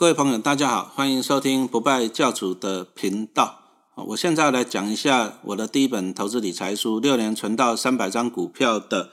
各位朋友，大家好，欢迎收听不败教主的频道。我现在来讲一下我的第一本投资理财书《六年存到三百张股票》的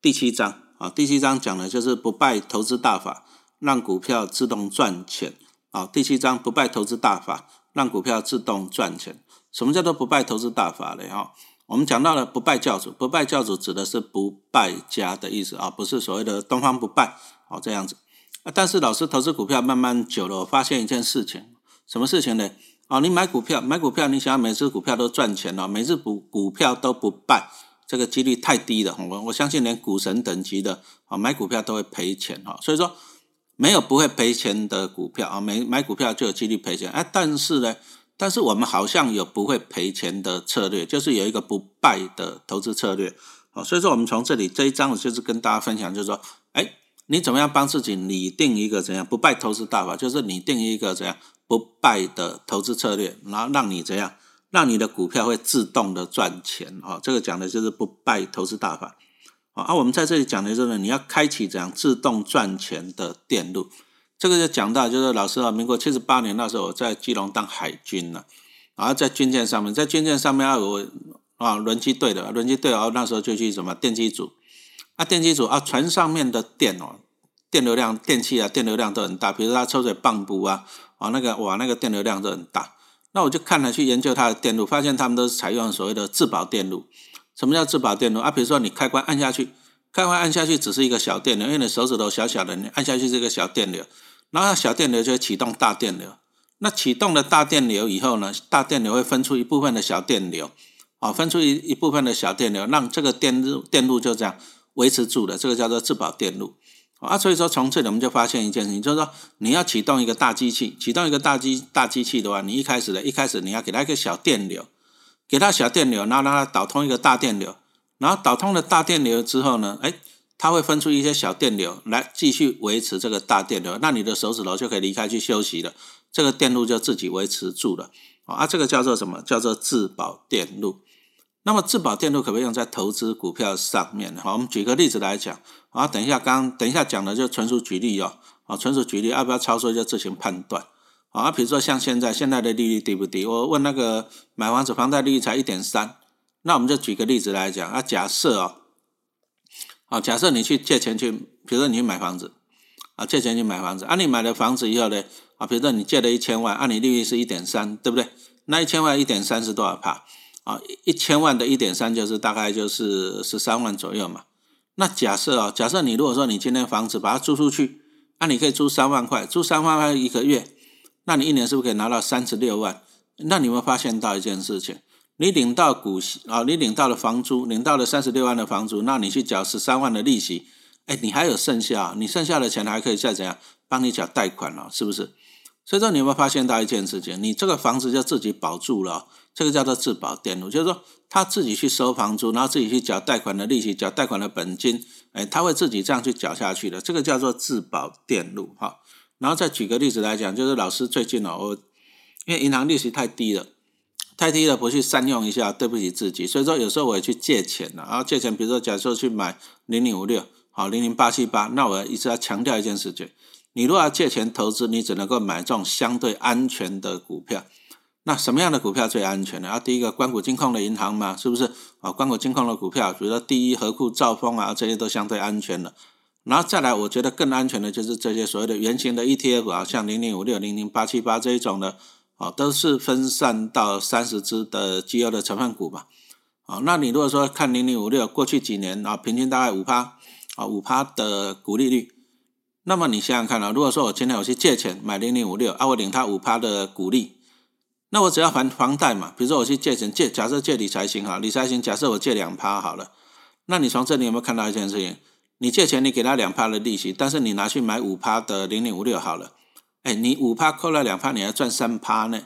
第七章啊。第七章讲的就是不败投资大法，让股票自动赚钱啊。第七章不败投资大法，让股票自动赚钱。什么叫做不败投资大法呢？哈，我们讲到了不败教主，不败教主指的是不败家的意思啊，不是所谓的东方不败哦这样子。啊，但是老师投资股票慢慢久了，我发现一件事情，什么事情呢？啊，你买股票，买股票，你想要每只股票都赚钱了，每只股股票都不败，这个几率太低了。我我相信连股神等级的啊，买股票都会赔钱哈。所以说，没有不会赔钱的股票啊，每买股票就有几率赔钱。哎，但是呢，但是我们好像有不会赔钱的策略，就是有一个不败的投资策略。好，所以说我们从这里这一章，我就是跟大家分享，就是说，你怎么样帮自己拟定一个怎样不败投资大法？就是拟定一个怎样不败的投资策略，然后让你怎样让你的股票会自动的赚钱啊？这个讲的就是不败投资大法啊。我们在这里讲的就是你要开启怎样自动赚钱的电路。这个就讲到就是老师啊，民国七十八年那时候我在基隆当海军呢，然后在军舰上面，在军舰上面啊有啊轮机队的轮机队，然后那时候就去什么电机组。啊，电机组啊，船上面的电哦，电流量、电器啊，电流量都很大。比如它抽水泵布啊，啊那个哇，那个电流量都很大。那我就看了去研究它的电路，发现他们都是采用所谓的自保电路。什么叫自保电路啊？比如说你开关按下去，开关按下去只是一个小电流，因为你手指头小小的，你按下去是一个小电流，然后小电流就会启动大电流。那启动了大电流以后呢，大电流会分出一部分的小电流，啊，分出一一部分的小电流，让这个电路电路就这样。维持住的这个叫做自保电路啊，所以说从这里我们就发现一件事情，就是说你要启动一个大机器，启动一个大机大机器的话，你一开始的一开始你要给它一个小电流，给它小电流，然后让它导通一个大电流，然后导通了大电流之后呢，哎，它会分出一些小电流来继续维持这个大电流，那你的手指头就可以离开去休息了，这个电路就自己维持住了啊，这个叫做什么？叫做自保电路。那么自保电路可不可以用在投资股票上面？好，我们举个例子来讲。啊，等一下，刚等一下讲的就纯属举例哦。啊，纯属举例，要不要操作就自行判断。啊，比如说像现在现在的利率低不低？我问那个买房子房贷利率才一点三，那我们就举个例子来讲。啊，假设哦，啊，假设你去借钱去，比如说你去买房子，啊，借钱去买房子。啊，你买了房子以后呢，啊，比如说你借了一千万，按你利率是一点三，对不对？那一千万一点三是多少帕？啊，一千万的一点三就是大概就是十三万左右嘛。那假设啊，假设你如果说你今天房子把它租出去，那你可以租三万块，租三万块一个月，那你一年是不是可以拿到三十六万？那你有没有发现到一件事情？你领到股息啊，你领到了房租，领到了三十六万的房租，那你去缴十三万的利息，哎，你还有剩下，你剩下的钱还可以再怎样帮你缴贷款了，是不是？所以说，你有没有发现到一件事情？你这个房子就自己保住了，这个叫做自保电路，就是说他自己去收房租，然后自己去缴贷款的利息、缴贷款的本金，哎，他会自己这样去缴下去的，这个叫做自保电路哈。然后再举个例子来讲，就是老师最近哦，我因为银行利息太低了，太低了不去善用一下，对不起自己，所以说有时候我也去借钱了，然后借钱，比如说假设去买零零五六，好零零八七八，那我一直要强调一件事情。你如果要借钱投资，你只能够买这种相对安全的股票。那什么样的股票最安全呢？啊，第一个，关谷金控的银行嘛，是不是？啊，关谷金控的股票，比如说第一、和库、兆丰啊，这些都相对安全的。然后再来，我觉得更安全的就是这些所谓的圆形的 ETF 啊，像零零五六、零零八七八这一种的，啊，都是分散到三十只的绩优的成分股嘛。啊，那你如果说看零零五六过去几年啊，平均大概五趴，啊，五趴的股利率。那么你想想看啊，如果说我今天我去借钱买零零五六啊，我领它五趴的股利，那我只要还房贷嘛。比如说我去借钱借，假设借理财型哈，理财型假设我借两趴好了，那你从这里有没有看到一件事情？你借钱你给他两趴的利息，但是你拿去买五趴的零零五六好了，哎，你五趴扣了两趴，你还赚三趴呢。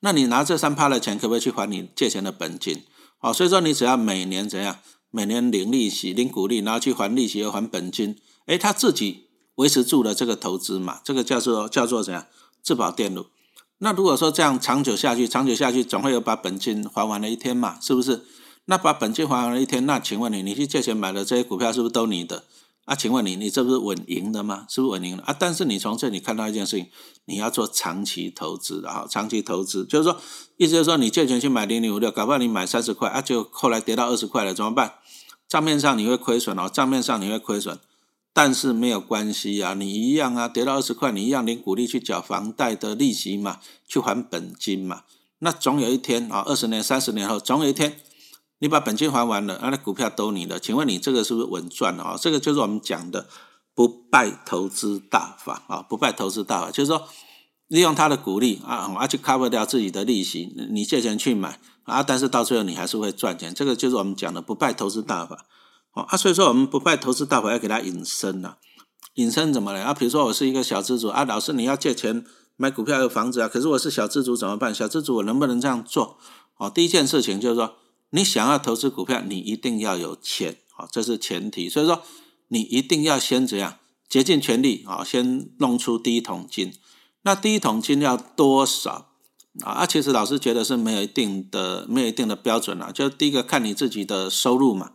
那你拿这三趴的钱可不可以去还你借钱的本金？哦，所以说你只要每年怎样，每年领利息、领股利，然后去还利息又还本金，哎，他自己。维持住了这个投资嘛，这个叫做叫做怎样自保电路。那如果说这样长久下去，长久下去总会有把本金还完的一天嘛，是不是？那把本金还完了一天，那请问你，你去借钱买的这些股票是不是都你的？啊，请问你，你这不是稳赢的吗？是不是稳赢的啊？但是你从这里看到一件事情，你要做长期投资的哈，长期投资就是说，意思就是说，你借钱去买零零五六，搞不好你买三十块啊，就后来跌到二十块了，怎么办？账面上你会亏损哦，账面上你会亏损，但是没有关系啊，你一样啊，跌到二十块，你一样领股利去缴房贷的利息嘛，去还本金嘛，那总有一天啊，二十年、三十年后，总有一天。你把本金还完了，那股票都你的，请问你这个是不是稳赚啊？这个就是我们讲的不败投资大法啊，不败投资大法，就是说利用它的股利啊，而去 cover 掉自己的利息，你借钱去买啊，但是到最后你还是会赚钱，这个就是我们讲的不败投资大法啊。所以说我们不败投资大法要给它引申呐，隐身怎么了？啊，比如说我是一个小资主啊，老师你要借钱买股票有房子啊，可是我是小资主怎么办？小资主我能不能这样做？哦，第一件事情就是说。你想要投资股票，你一定要有钱，好，这是前提。所以说，你一定要先怎样，竭尽全力啊，先弄出第一桶金。那第一桶金要多少啊？其实老师觉得是没有一定的，没有一定的标准啊。就第一个看你自己的收入嘛，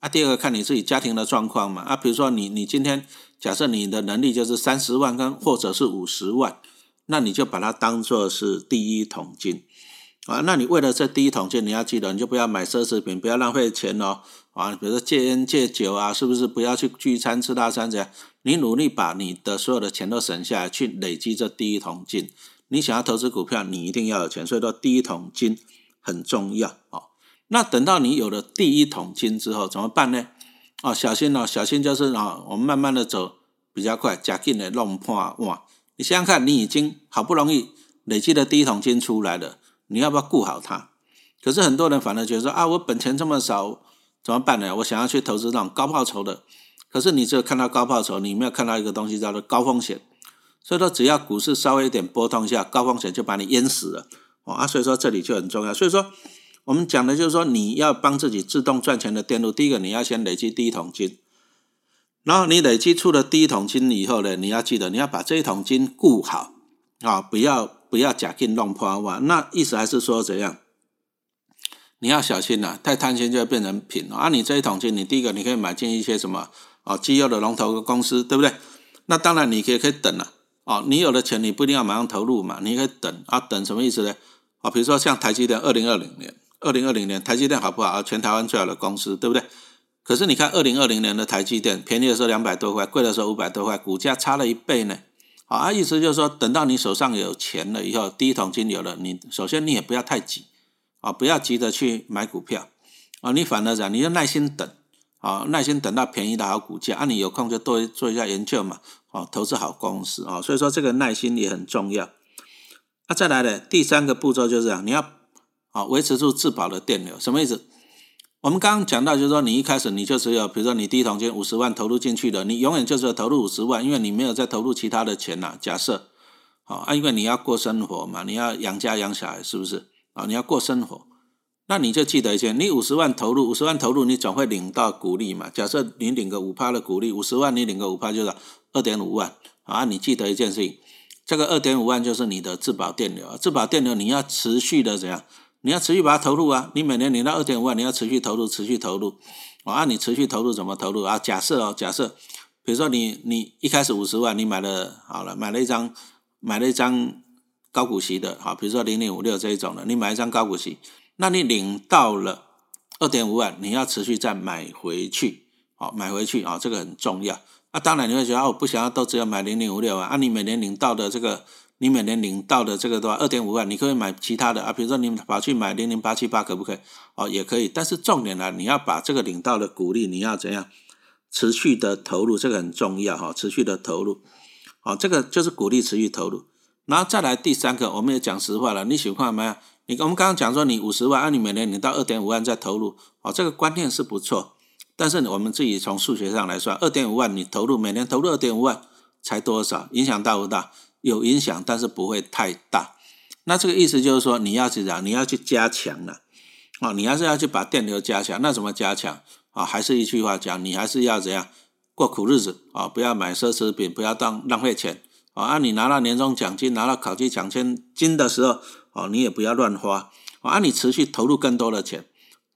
啊，第二个看你自己家庭的状况嘛。啊，比如说你你今天假设你的能力就是三十万跟或者是五十万，那你就把它当做是第一桶金。啊，那你为了这第一桶金，你要记得，你就不要买奢侈品，不要浪费钱哦。啊，比如说戒烟戒酒啊，是不是不要去聚餐吃大餐这样？你努力把你的所有的钱都省下来，去累积这第一桶金。你想要投资股票，你一定要有钱，所以说第一桶金很重要哦。那等到你有了第一桶金之后，怎么办呢？哦，小心哦，小心就是啊，我们慢慢的走比较快，加紧的弄破哇。你想想看，你已经好不容易累积的第一桶金出来了。你要不要顾好它？可是很多人反而觉得说啊，我本钱这么少，怎么办呢？我想要去投资那种高报酬的，可是你只有看到高报酬，你没有看到一个东西叫做高风险。所以说，只要股市稍微一点波动一下，高风险就把你淹死了啊！所以说这里就很重要。所以说我们讲的就是说，你要帮自己自动赚钱的电路，第一个你要先累积第一桶金，然后你累积出了第一桶金以后呢，你要记得你要把这一桶金顾好啊，不要。不要假进弄破哇，那意思还是说怎样？你要小心呐，太贪心就会变成品啊！你这一桶金，你第一个你可以买进一些什么啊？机油的龙头公司，对不对？那当然你可以可以等了啊！你有了钱，你不一定要马上投入嘛，你可以等啊，等什么意思呢？啊，比如说像台积电，二零二零年，二零二零年台积电好不好？全台湾最好的公司，对不对？可是你看二零二零年的台积电，便宜的时候两百多块，贵的时候五百多块，股价差了一倍呢。啊，意思就是说，等到你手上有钱了以后，第一桶金有了，你首先你也不要太急，啊，不要急着去买股票，啊，你反而讲，你要耐心等，啊，耐心等到便宜的好股价，啊，你有空就多做一下研究嘛，啊，投资好公司，啊，所以说这个耐心也很重要。那再来的第三个步骤就是这样，你要啊维持住自保的电流，什么意思？我们刚刚讲到，就是说你一开始你就只有，比如说你第一桶金五十万投入进去的，你永远就是投入五十万，因为你没有再投入其他的钱呐。假设，好啊，因为你要过生活嘛，你要养家养小孩，是不是啊？你要过生活，那你就记得一件，你五十万投入，五十万投入，你总会领到股利嘛。假设你领个五趴的股利，五十万你领个五趴就是二点五万啊。你记得一件事情，这个二点五万就是你的自保电流，自保电流你要持续的怎样？你要持续把它投入啊！你每年领到二点五万，你要持续投入，持续投入。我按你持续投入怎么投入啊？假设哦，假设，比如说你你一开始五十万，你买了好了，买了一张买了一张高股息的，好，比如说零零五六这一种的，你买一张高股息，那你领到了二点五万，你要持续再买回去，好，买回去啊，这个很重要。那当然你会觉得哦，不想要都只有买零零五六啊，按你每年领到的这个。你每年领到的这个的话，二点五万，你可以买其他的啊，比如说你跑去买零零八七八，可不可以？哦，也可以。但是重点呢，你要把这个领到的股利，你要怎样持续的投入，这个很重要哈，持续的投入。好，这个就是鼓励持续投入。然后再来第三个，我们也讲实话了，你喜欢没有？你我们刚刚讲说你五十万，按你每年领到二点五万再投入，哦，这个观念是不错。但是我们自己从数学上来算，二点五万你投入，每年投入二点五万，才多少？影响大不大？有影响，但是不会太大。那这个意思就是说，你要去讲，你要去加强了，啊，你还是要去把电流加强。那怎么加强？啊，还是一句话讲，你还是要怎样过苦日子啊？不要买奢侈品，不要当浪费钱啊。啊，你拿到年终奖金、拿到考绩奖金金的时候，哦，你也不要乱花啊。你持续投入更多的钱，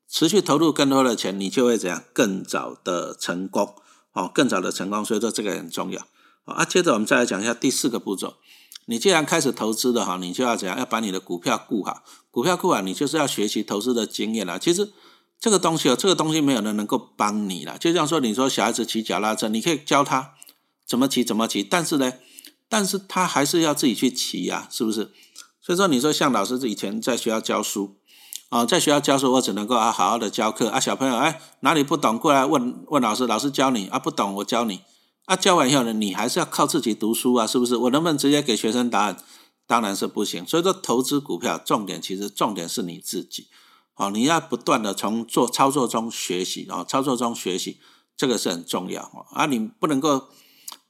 持续投入更多的钱，你就会怎样更早的成功哦，更早的成功，所以说这个很重要。啊，接着我们再来讲一下第四个步骤。你既然开始投资的哈，你就要怎样？要把你的股票顾好。股票顾好，你就是要学习投资的经验啦。其实这个东西哦，这个东西没有人能够帮你了。就像说，你说小孩子骑脚踏车，你可以教他怎么骑，怎么骑，但是呢，但是他还是要自己去骑呀，是不是？所以说，你说像老师以前在学校教书啊，在学校教书，我只能够啊好好的教课啊，小朋友哎哪里不懂过来问问老师，老师教你啊，不懂我教你。啊，教完以后呢，你还是要靠自己读书啊，是不是？我能不能直接给学生答案？当然是不行。所以说，投资股票重点其实重点是你自己，好，你要不断的从做操作中学习啊，操作中学习，这个是很重要啊。你不能够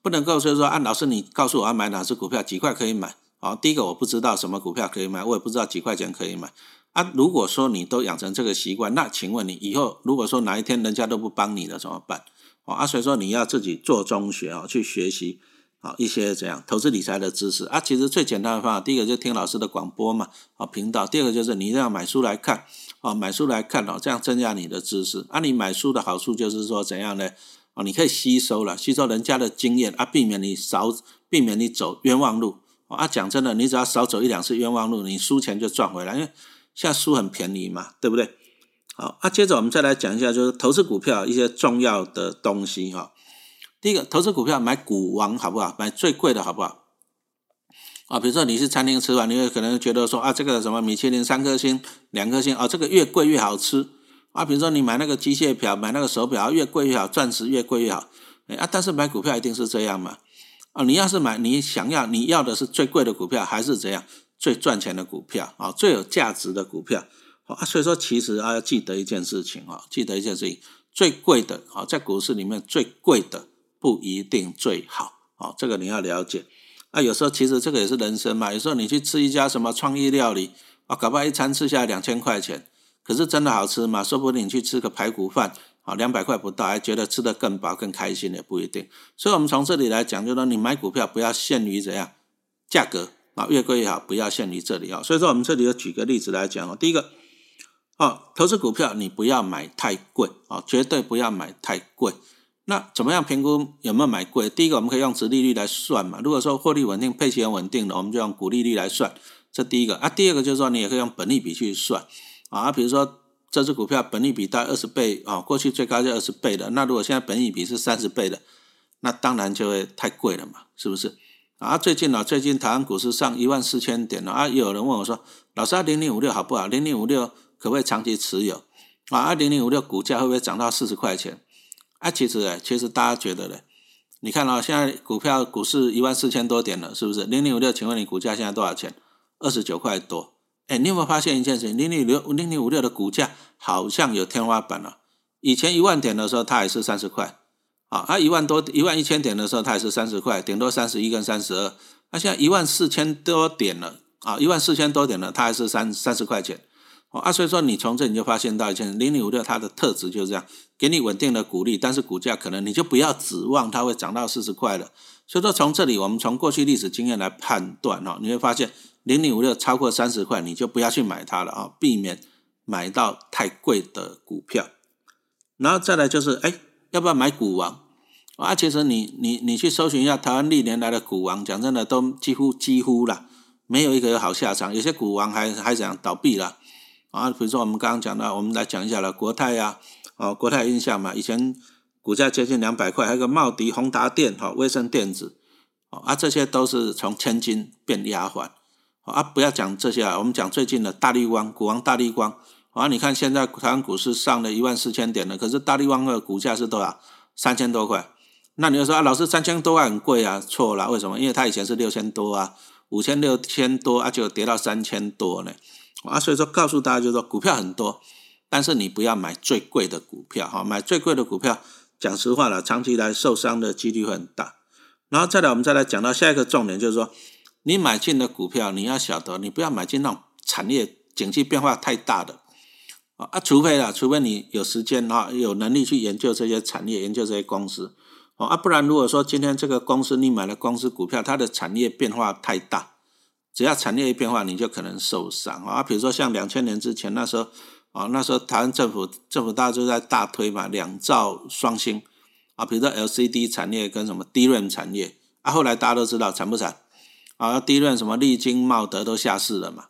不能够就是说，啊，老师你告诉我要买哪只股票，几块可以买？好，第一个我不知道什么股票可以买，我也不知道几块钱可以买啊。如果说你都养成这个习惯，那请问你以后如果说哪一天人家都不帮你了怎么办？啊，所以说你要自己做中学啊，去学习啊一些怎样投资理财的知识啊。其实最简单的方法，第一个就听老师的广播嘛，啊频道；第二个就是你一定要买书来看，啊买书来看哦，这样增加你的知识。啊，你买书的好处就是说怎样呢？啊，你可以吸收了，吸收人家的经验啊，避免你少，避免你走冤枉路。啊，讲真的，你只要少走一两次冤枉路，你输钱就赚回来，因为现在书很便宜嘛，对不对？好，那接着我们再来讲一下，就是投资股票一些重要的东西哈。第一个，投资股票买股王好不好？买最贵的好不好？啊，比如说你是餐厅吃饭，你会可能觉得说啊，这个什么米其林三颗星、两颗星啊，这个越贵越好吃啊。比如说你买那个机械表、买那个手表，越贵越好，钻石越贵越好。哎啊，但是买股票一定是这样嘛？啊，你要是买你想要你要的是最贵的股票，还是怎样最赚钱的股票啊？最有价值的股票？啊，所以说其实啊，要记得一件事情啊，记得一件事情，最贵的啊，在股市里面最贵的不一定最好啊，这个你要了解。啊，有时候其实这个也是人生嘛，有时候你去吃一家什么创意料理啊，搞不好一餐吃下来两千块钱，可是真的好吃吗？说不定你去吃个排骨饭啊，两百块不到，还觉得吃得更饱更开心也不一定。所以我们从这里来讲，就说你买股票不要限于怎样价格啊，越贵越好，不要限于这里啊。所以说我们这里要举个例子来讲哦，第一个。哦，投资股票你不要买太贵哦，绝对不要买太贵。那怎么样评估有没有买贵？第一个，我们可以用殖利率来算嘛。如果说获利稳定、配息很稳定的，我们就用股利率来算。这第一个啊，第二个就是说你也可以用本利比去算啊。比如说这只股票本利比大概二十倍啊，过去最高就二十倍的。那如果现在本利比是三十倍的，那当然就会太贵了嘛，是不是？啊，最近呢，最近台湾股市上一万四千点了啊，有人问我说，老师，零零五六好不好？零零五六。可不可以长期持有啊？二零零五六股价会不会涨到四十块钱？啊，其实哎，其实大家觉得呢？你看啊，现在股票股市一万四千多点了，是不是？零零五六，请问你股价现在多少钱？二十九块多。哎，你有没有发现一件事情？零零六零零五六的股价好像有天花板了。以前一万点的时候，它还是三十块啊。啊，一万多一万一千点的时候，它也是三十块，顶多三十一跟三十二。那现在一万四千多点了啊，一万四千多点了，它还是三三十块钱。啊，所以说你从这你就发现到一件零零五六它的特质就是这样，给你稳定的股利，但是股价可能你就不要指望它会涨到四十块了。所以说从这里我们从过去历史经验来判断哈，你会发现零零五六超过三十块你就不要去买它了啊，避免买到太贵的股票。然后再来就是哎，要不要买股王啊？其实你你你去搜寻一下台湾历年来的股王，讲真的都几乎几乎了，没有一个有好下场，有些股王还还怎样倒闭了。啊，比如说我们刚刚讲到，我们来讲一下了，国泰呀，哦，国泰印象嘛，以前股价接近两百块，还有个茂迪、宏达电、哈、威盛电子，哦啊，这些都是从千金变丫鬟，啊，不要讲这些啊，我们讲最近的大力光，股王大力光，啊，你看现在台湾股市上了一万四千点了，可是大力光的股价是多少？三千多块，那你就说啊，老师三千多块很贵啊，错了，为什么？因为它以前是六千多啊，五千六千多啊，就跌到三千多呢。啊，所以说告诉大家，就是说股票很多，但是你不要买最贵的股票哈，买最贵的股票，讲实话了，长期来受伤的几率会很大。然后再来，我们再来讲到下一个重点，就是说你买进的股票，你要晓得，你不要买进那种产业景气变化太大的啊，除非啦，除非你有时间哈，有能力去研究这些产业，研究这些公司啊，不然如果说今天这个公司你买了公司股票，它的产业变化太大。只要产业一变化，你就可能受伤啊！比如说像两千年之前那时候啊，那时候台湾政府政府大家都在大推嘛，两兆双星啊，比如说 LCD 产业跟什么 DRAM 产业啊，后来大家都知道惨不惨啊？DRAM 什么利金、茂德都下市了嘛，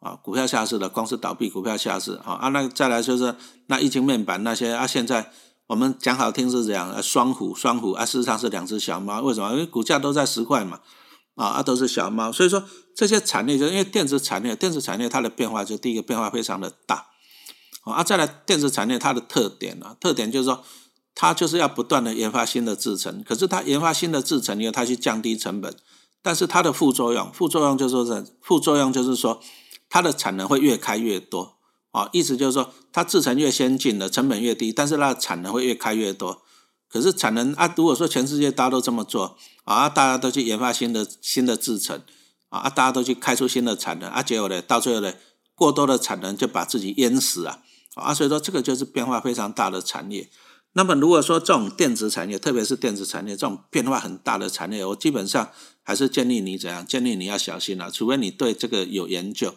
啊，股票下市了，公司倒闭，股票下市啊啊，那再来就是那液晶面板那些啊，现在我们讲好听是这样，双虎双虎啊，事实上是两只小猫，为什么？因为股价都在十块嘛，啊啊都是小猫，所以说这些产业就因为电子产业，电子产业它的变化就第一个变化非常的大。啊，再来电子产业它的特点呢？特点就是说，它就是要不断的研发新的制程。可是它研发新的制程，因为它去降低成本，但是它的副作用，副作用就是说，副作用就是说，它的产能会越开越多。啊，意思就是说，它制程越先进的成本越低，但是它的产能会越开越多。可是产能啊，如果说全世界大家都这么做，啊，大家都去研发新的新的制程，啊，大家都去开出新的产能，啊，结果呢，到最后呢，过多的产能就把自己淹死啊。啊，所以说这个就是变化非常大的产业。那么如果说这种电子产业，特别是电子产业这种变化很大的产业，我基本上还是建议你怎样？建议你要小心了，除非你对这个有研究。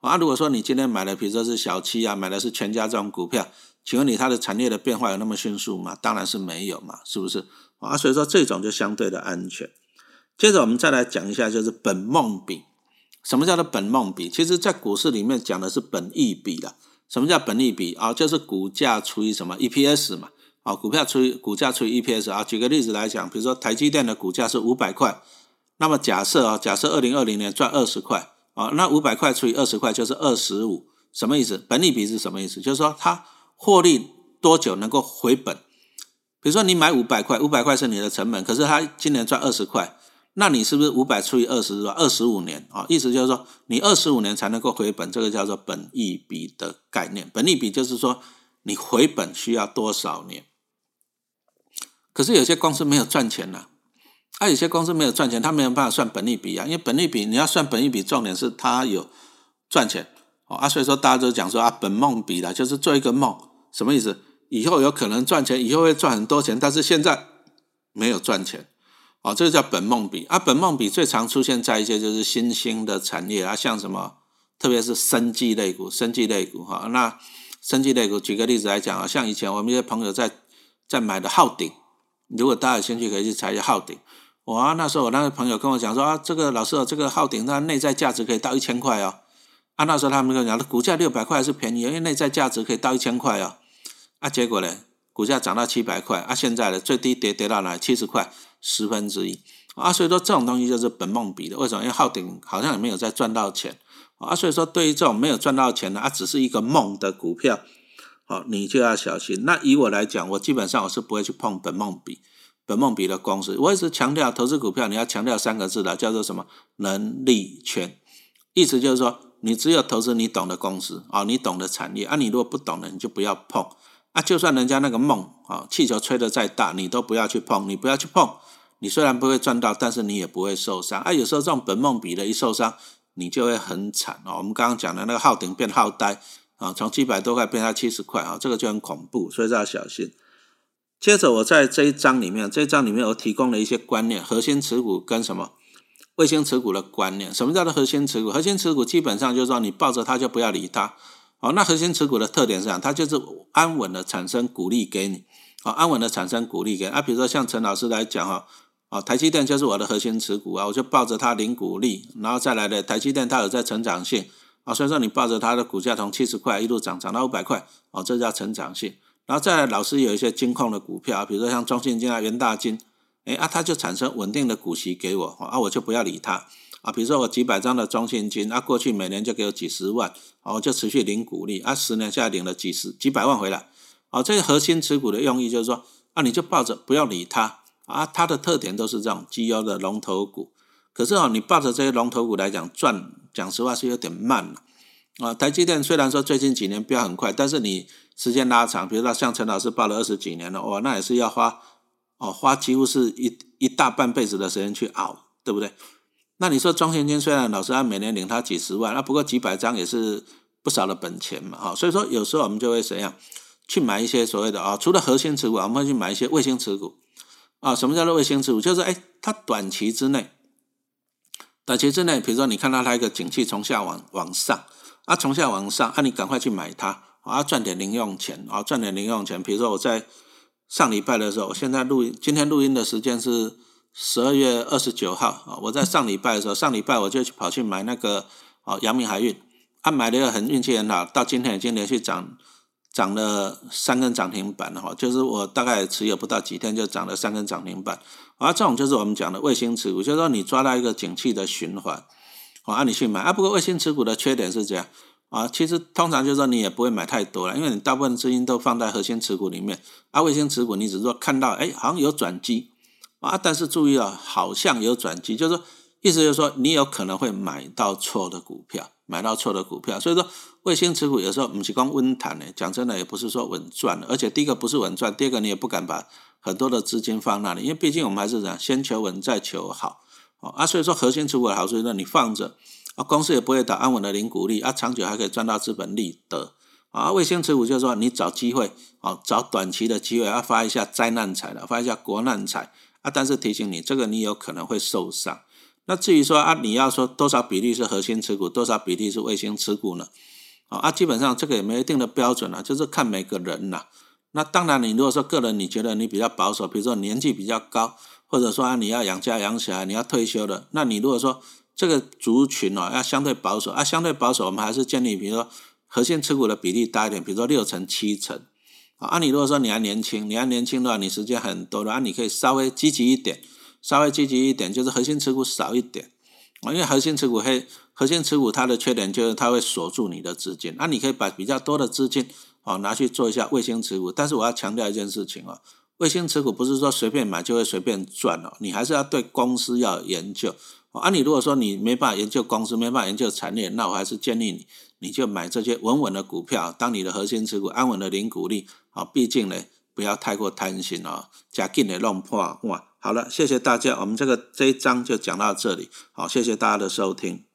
啊，如果说你今天买的，比如说是小七啊，买的是全家这种股票，请问你它的产业的变化有那么迅速吗？当然是没有嘛，是不是？啊，所以说这种就相对的安全。接着我们再来讲一下，就是本梦比。什么叫做本梦比？其实在股市里面讲的是本益比的。什么叫本益比啊？就是股价除以什么 EPS 嘛？啊，股票除以股价除以 EPS 啊。举个例子来讲，比如说台积电的股价是五百块，那么假设啊，假设二零二零年赚二十块啊，那五百块除以二十块就是二十五，什么意思？本益比是什么意思？就是说它获利多久能够回本？比如说你买五百块，五百块是你的成本，可是他今年赚二十块。那你是不是五百除以二十是吧？二十五年啊，意思就是说你二十五年才能够回本，这个叫做本益比的概念。本益比就是说你回本需要多少年？可是有些公司没有赚钱了，啊，有些公司没有赚钱，他没有办法算本益比啊，因为本益比你要算本益比，重点是它有赚钱哦啊，所以说大家都讲说啊，本梦比的，就是做一个梦，什么意思？以后有可能赚钱，以后会赚很多钱，但是现在没有赚钱。哦，这个叫本梦比啊，本梦比最常出现在一些就是新兴的产业啊，像什么，特别是生技类股、生技类股哈。那生技类股，举个例子来讲啊，像以前我们一些朋友在在买的昊鼎，如果大家有兴趣，可以去查一下昊鼎。我那时候我那个朋友跟我讲说啊，这个老师，这个昊鼎它内在价值可以到一千块哦。啊，那时候他们跟我讲，股价六百块是便宜，因为内在价值可以到一千块哦。啊，结果呢，股价涨到七百块，啊，现在呢最低跌跌到哪？七十块。十分之一啊，所以说这种东西就是本梦比的。为什么？因为昊鼎好像也没有再赚到钱啊，所以说对于这种没有赚到钱的，它只是一个梦的股票，好，你就要小心。那以我来讲，我基本上我是不会去碰本梦比、本梦比的公司。我一直强调，投资股票你要强调三个字的，叫做什么？能力圈。意思就是说，你只有投资你懂的公司啊，你懂的产业啊，你如果不懂的，你就不要碰啊。就算人家那个梦啊，气球吹得再大，你都不要去碰，你不要去碰。你虽然不会赚到，但是你也不会受伤啊。有时候这种本梦比的一受伤，你就会很惨哦。我们刚刚讲的那个耗顶变耗呆啊，从七百多块变到七十块啊，这个就很恐怖，所以要小心。接着我在这一章里面，这一章里面我提供了一些观念，核心持股跟什么卫星持股的观念。什么叫做核心持股？核心持股基本上就是说你抱着它就不要理它。哦，那核心持股的特点是啥？它就是安稳的产生股利给你，好，安稳的产生股利给啊。比如说像陈老师来讲哈。啊，台积电就是我的核心持股啊，我就抱着它领股利，然后再来的台积电它有在成长性啊，所以说你抱着它的股价从七十块一路涨涨到五百块，哦，这叫成长性。然后再来，老师有一些金控的股票啊，比如说像中信金啊、元大金，哎啊，它就产生稳定的股息给我啊，我就不要理它啊。比如说我几百张的中信金啊，过去每年就给我几十万，哦就持续领股利啊，十年下来领了几十几百万回来。哦，这个核心持股的用意就是说，啊，你就抱着不要理它。啊，它的特点都是这种绩优的龙头股，可是哦，你抱着这些龙头股来讲赚，讲实话是有点慢了。啊，台积电虽然说最近几年飙很快，但是你时间拉长，比如说像陈老师抱了二十几年了，哇，那也是要花哦，花几乎是一一大半辈子的时间去熬，对不对？那你说庄先金虽然老师按每年领他几十万，那不过几百张也是不少的本钱嘛，哈，所以说有时候我们就会怎样去买一些所谓的啊，除了核心持股，我们会去买一些卫星持股。啊，什么叫做卫星持股？就是哎，它短期之内，短期之内，比如说你看到它一个景气从下往往上，啊，从下往上，啊，你赶快去买它，啊，赚点零用钱，啊，赚点零用钱。比如说我在上礼拜的时候，我现在录音，今天录音的时间是十二月二十九号啊。我在上礼拜的时候，上礼拜我就去跑去买那个哦，阳明海运，啊，买了很运气很好，到今天已经连续涨涨了三根涨停板了哈。就是我大概持有不到几天就涨了三根涨停板，啊，这种就是我们讲的卫星持股，就是说你抓到一个景气的循环，我啊，你去买啊。不过卫星持股的缺点是这样。啊，其实通常就是说你也不会买太多了，因为你大部分资金都放在核心持股里面。啊，卫星持股你只是说看到，哎，好像有转机啊，但是注意啊，好像有转机，就是说意思就是说你有可能会买到错的股票，买到错的股票。所以说卫星持股有时候不是光温谈的，讲真的也不是说稳赚的，而且第一个不是稳赚，第二个你也不敢把很多的资金放那里，因为毕竟我们还是讲先求稳再求好。啊，所以说核心持股好处就是你放着。啊，公司也不会打安稳的零股利，啊，长久还可以赚到资本利得。啊，卫星持股就是说你找机会，啊，找短期的机会，要发一下灾难财了，发一下国难财。啊，但是提醒你，这个你有可能会受伤。那至于说啊，你要说多少比例是核心持股，多少比例是卫星持股呢？啊，基本上这个也没一定的标准啊，就是看每个人呐。那当然，你如果说个人你觉得你比较保守，比如说年纪比较高，或者说啊你要养家养小孩，你要退休的，那你如果说。这个族群哦，要相对保守啊，相对保守，我们还是建议，比如说核心持股的比例大一点，比如说六成、七成啊。你如果说你还年轻，你还年轻的话，你时间很多的话，你可以稍微积极一点，稍微积极一点，就是核心持股少一点啊。因为核心持股黑，核心持股它的缺点就是它会锁住你的资金。那你可以把比较多的资金哦拿去做一下卫星持股，但是我要强调一件事情哦，卫星持股不是说随便买就会随便赚哦，你还是要对公司要研究。啊，你如果说你没办法研究公司，没办法研究产业，那我还是建议你，你就买这些稳稳的股票，当你的核心持股，安稳的零股利。啊，毕竟呢，不要太过贪心啊，加紧的弄破哇。好了，谢谢大家，我们这个这一章就讲到这里。好，谢谢大家的收听。